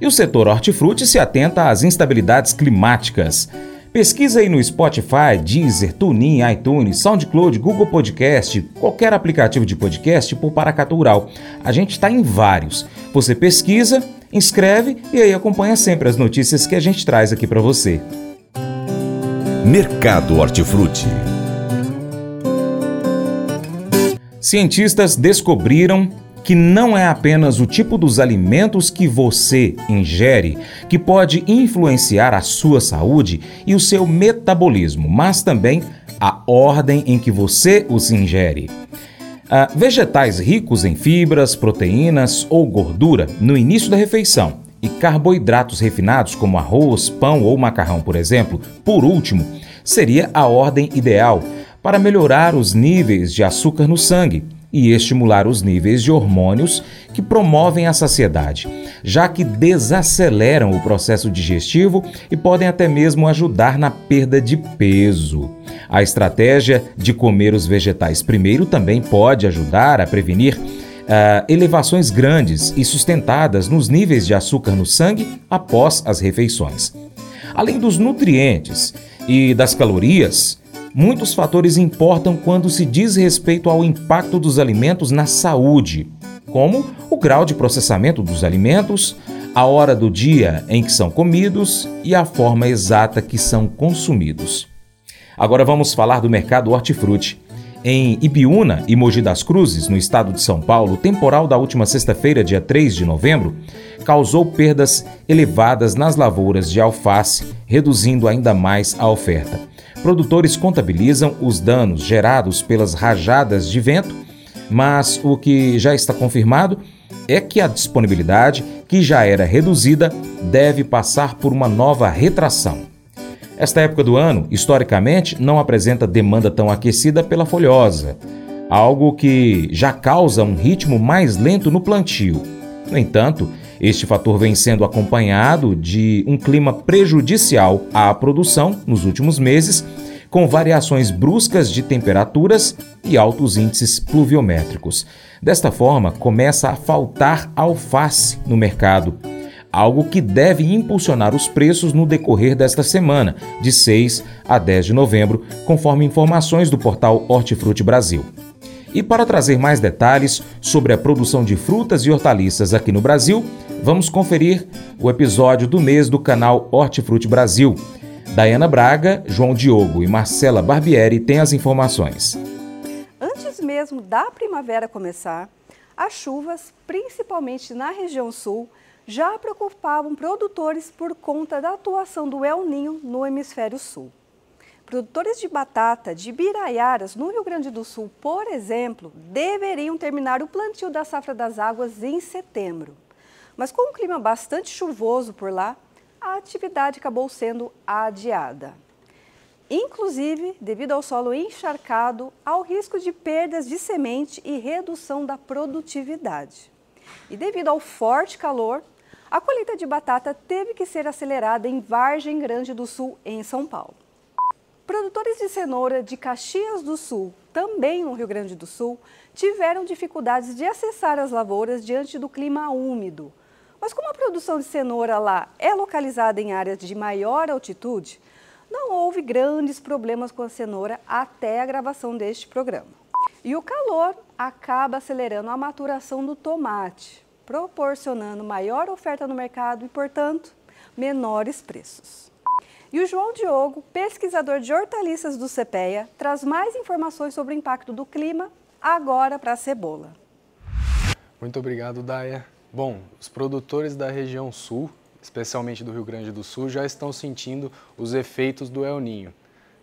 E o setor hortifruti se atenta às instabilidades climáticas. Pesquisa aí no Spotify, Deezer, TuneIn, iTunes, SoundCloud, Google Podcast, qualquer aplicativo de podcast por Paracatu Rural. A gente está em vários. Você pesquisa, inscreve e aí acompanha sempre as notícias que a gente traz aqui para você. Mercado Hortifruti. Cientistas descobriram que não é apenas o tipo dos alimentos que você ingere que pode influenciar a sua saúde e o seu metabolismo, mas também a ordem em que você os ingere. Ah, vegetais ricos em fibras, proteínas ou gordura no início da refeição e carboidratos refinados como arroz, pão ou macarrão, por exemplo, por último, seria a ordem ideal para melhorar os níveis de açúcar no sangue e estimular os níveis de hormônios que promovem a saciedade, já que desaceleram o processo digestivo e podem até mesmo ajudar na perda de peso. A estratégia de comer os vegetais primeiro também pode ajudar a prevenir Uh, elevações grandes e sustentadas nos níveis de açúcar no sangue após as refeições. Além dos nutrientes e das calorias, muitos fatores importam quando se diz respeito ao impacto dos alimentos na saúde, como o grau de processamento dos alimentos, a hora do dia em que são comidos e a forma exata que são consumidos. Agora vamos falar do mercado hortifruti. Em Ibiúna e Mogi das Cruzes, no estado de São Paulo, o temporal da última sexta-feira, dia 3 de novembro, causou perdas elevadas nas lavouras de alface, reduzindo ainda mais a oferta. Produtores contabilizam os danos gerados pelas rajadas de vento, mas o que já está confirmado é que a disponibilidade, que já era reduzida, deve passar por uma nova retração. Esta época do ano, historicamente, não apresenta demanda tão aquecida pela folhosa, algo que já causa um ritmo mais lento no plantio. No entanto, este fator vem sendo acompanhado de um clima prejudicial à produção nos últimos meses, com variações bruscas de temperaturas e altos índices pluviométricos. Desta forma, começa a faltar alface no mercado, algo que deve impulsionar os preços no decorrer desta semana, de 6 a 10 de novembro, conforme informações do portal Hortifruti Brasil. E para trazer mais detalhes sobre a produção de frutas e hortaliças aqui no Brasil, vamos conferir o episódio do mês do canal Hortifruti Brasil. Dayana Braga, João Diogo e Marcela Barbieri têm as informações. Antes mesmo da primavera começar, as chuvas, principalmente na região sul, já preocupavam produtores por conta da atuação do El Ninho no hemisfério sul. Produtores de batata de Biraiaras, no Rio Grande do Sul, por exemplo, deveriam terminar o plantio da safra das águas em setembro. Mas com um clima bastante chuvoso por lá, a atividade acabou sendo adiada. Inclusive, devido ao solo encharcado, ao risco de perdas de semente e redução da produtividade. E devido ao forte calor, a colheita de batata teve que ser acelerada em Vargem Grande do Sul, em São Paulo. Produtores de cenoura de Caxias do Sul, também no Rio Grande do Sul, tiveram dificuldades de acessar as lavouras diante do clima úmido. Mas como a produção de cenoura lá é localizada em áreas de maior altitude, não houve grandes problemas com a cenoura até a gravação deste programa. E o calor acaba acelerando a maturação do tomate, proporcionando maior oferta no mercado e, portanto, menores preços. E o João Diogo, pesquisador de hortaliças do CPEA, traz mais informações sobre o impacto do clima agora para a cebola. Muito obrigado, Daya. Bom, os produtores da região sul, especialmente do Rio Grande do Sul, já estão sentindo os efeitos do El Ninho,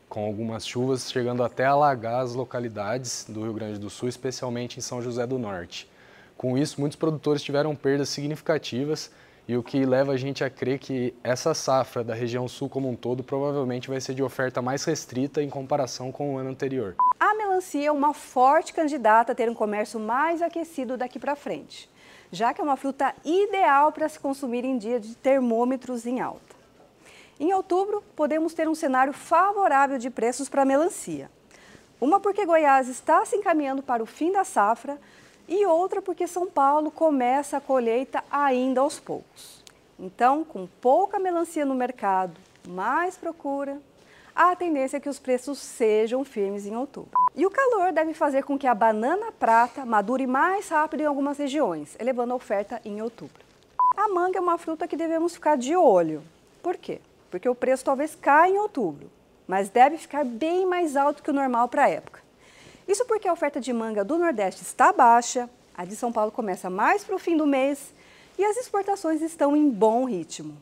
com algumas chuvas chegando até a alagar as localidades do Rio Grande do Sul, especialmente em São José do Norte. Com isso, muitos produtores tiveram perdas significativas e o que leva a gente a crer que essa safra da região sul como um todo provavelmente vai ser de oferta mais restrita em comparação com o ano anterior. A melancia é uma forte candidata a ter um comércio mais aquecido daqui para frente, já que é uma fruta ideal para se consumir em dia de termômetros em alta. Em outubro, podemos ter um cenário favorável de preços para a melancia. Uma porque Goiás está se encaminhando para o fim da safra, e outra porque São Paulo começa a colheita ainda aos poucos. Então, com pouca melancia no mercado, mais procura, a tendência é que os preços sejam firmes em outubro. E o calor deve fazer com que a banana prata madure mais rápido em algumas regiões, elevando a oferta em outubro. A manga é uma fruta que devemos ficar de olho. Por quê? Porque o preço talvez caia em outubro, mas deve ficar bem mais alto que o normal para a época. Isso porque a oferta de manga do Nordeste está baixa, a de São Paulo começa mais para o fim do mês e as exportações estão em bom ritmo.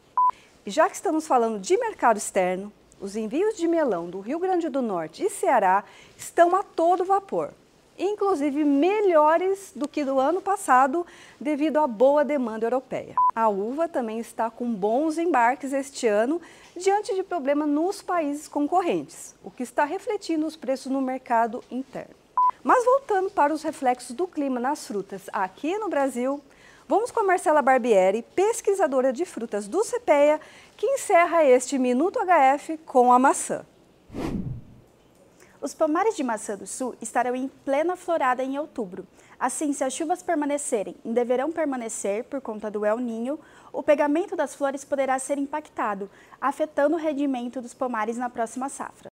E já que estamos falando de mercado externo, os envios de melão do Rio Grande do Norte e Ceará estão a todo vapor, inclusive melhores do que do ano passado, devido à boa demanda europeia. A uva também está com bons embarques este ano, diante de problema nos países concorrentes, o que está refletindo os preços no mercado interno. Mas voltando para os reflexos do clima nas frutas aqui no Brasil, Vamos com a Marcela Barbieri, pesquisadora de frutas do CPEA, que encerra este Minuto HF com a maçã. Os pomares de maçã do sul estarão em plena florada em outubro. Assim, se as chuvas permanecerem e deverão permanecer por conta do El Ninho, o pegamento das flores poderá ser impactado, afetando o rendimento dos pomares na próxima safra.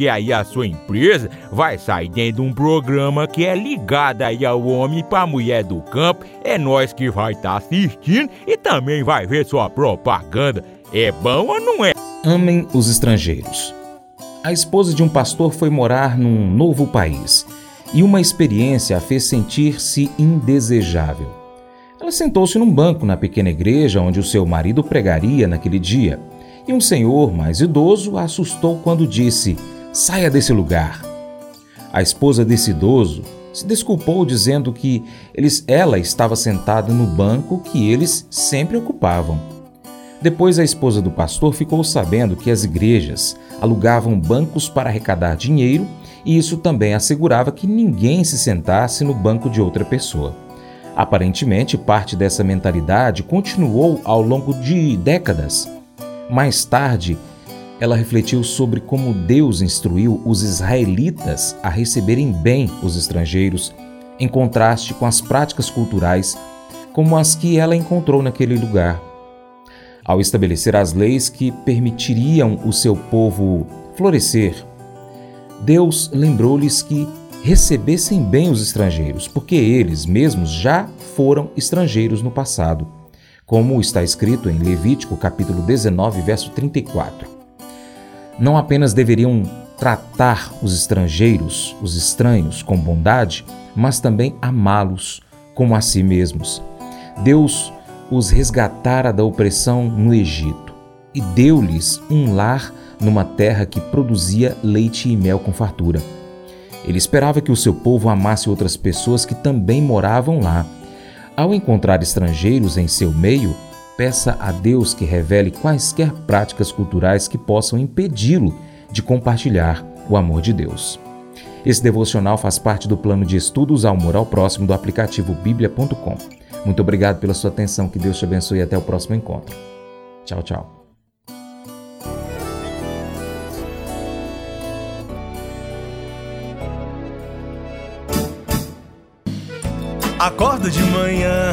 porque aí a sua empresa vai sair dentro de um programa que é ligado aí ao homem para a mulher do campo. É nós que vai estar tá assistindo e também vai ver sua propaganda. É bom ou não é? Amem os estrangeiros. A esposa de um pastor foi morar num novo país e uma experiência a fez sentir-se indesejável. Ela sentou-se num banco na pequena igreja onde o seu marido pregaria naquele dia. E um senhor mais idoso a assustou quando disse: Saia desse lugar. A esposa desse idoso se desculpou dizendo que eles, ela estava sentada no banco que eles sempre ocupavam. Depois, a esposa do pastor ficou sabendo que as igrejas alugavam bancos para arrecadar dinheiro e isso também assegurava que ninguém se sentasse no banco de outra pessoa. Aparentemente, parte dessa mentalidade continuou ao longo de décadas. Mais tarde, ela refletiu sobre como Deus instruiu os israelitas a receberem bem os estrangeiros, em contraste com as práticas culturais como as que ela encontrou naquele lugar. Ao estabelecer as leis que permitiriam o seu povo florescer, Deus lembrou-lhes que recebessem bem os estrangeiros, porque eles mesmos já foram estrangeiros no passado, como está escrito em Levítico capítulo 19, verso 34 não apenas deveriam tratar os estrangeiros, os estranhos, com bondade, mas também amá-los como a si mesmos. Deus os resgatara da opressão no Egito e deu-lhes um lar numa terra que produzia leite e mel com fartura. Ele esperava que o seu povo amasse outras pessoas que também moravam lá. Ao encontrar estrangeiros em seu meio, peça a Deus que revele quaisquer práticas culturais que possam impedi-lo de compartilhar o amor de Deus. Esse devocional faz parte do plano de estudos ao moral próximo do aplicativo bíblia.com. Muito obrigado pela sua atenção, que Deus te abençoe e até o próximo encontro. Tchau, tchau. Acordo de manhã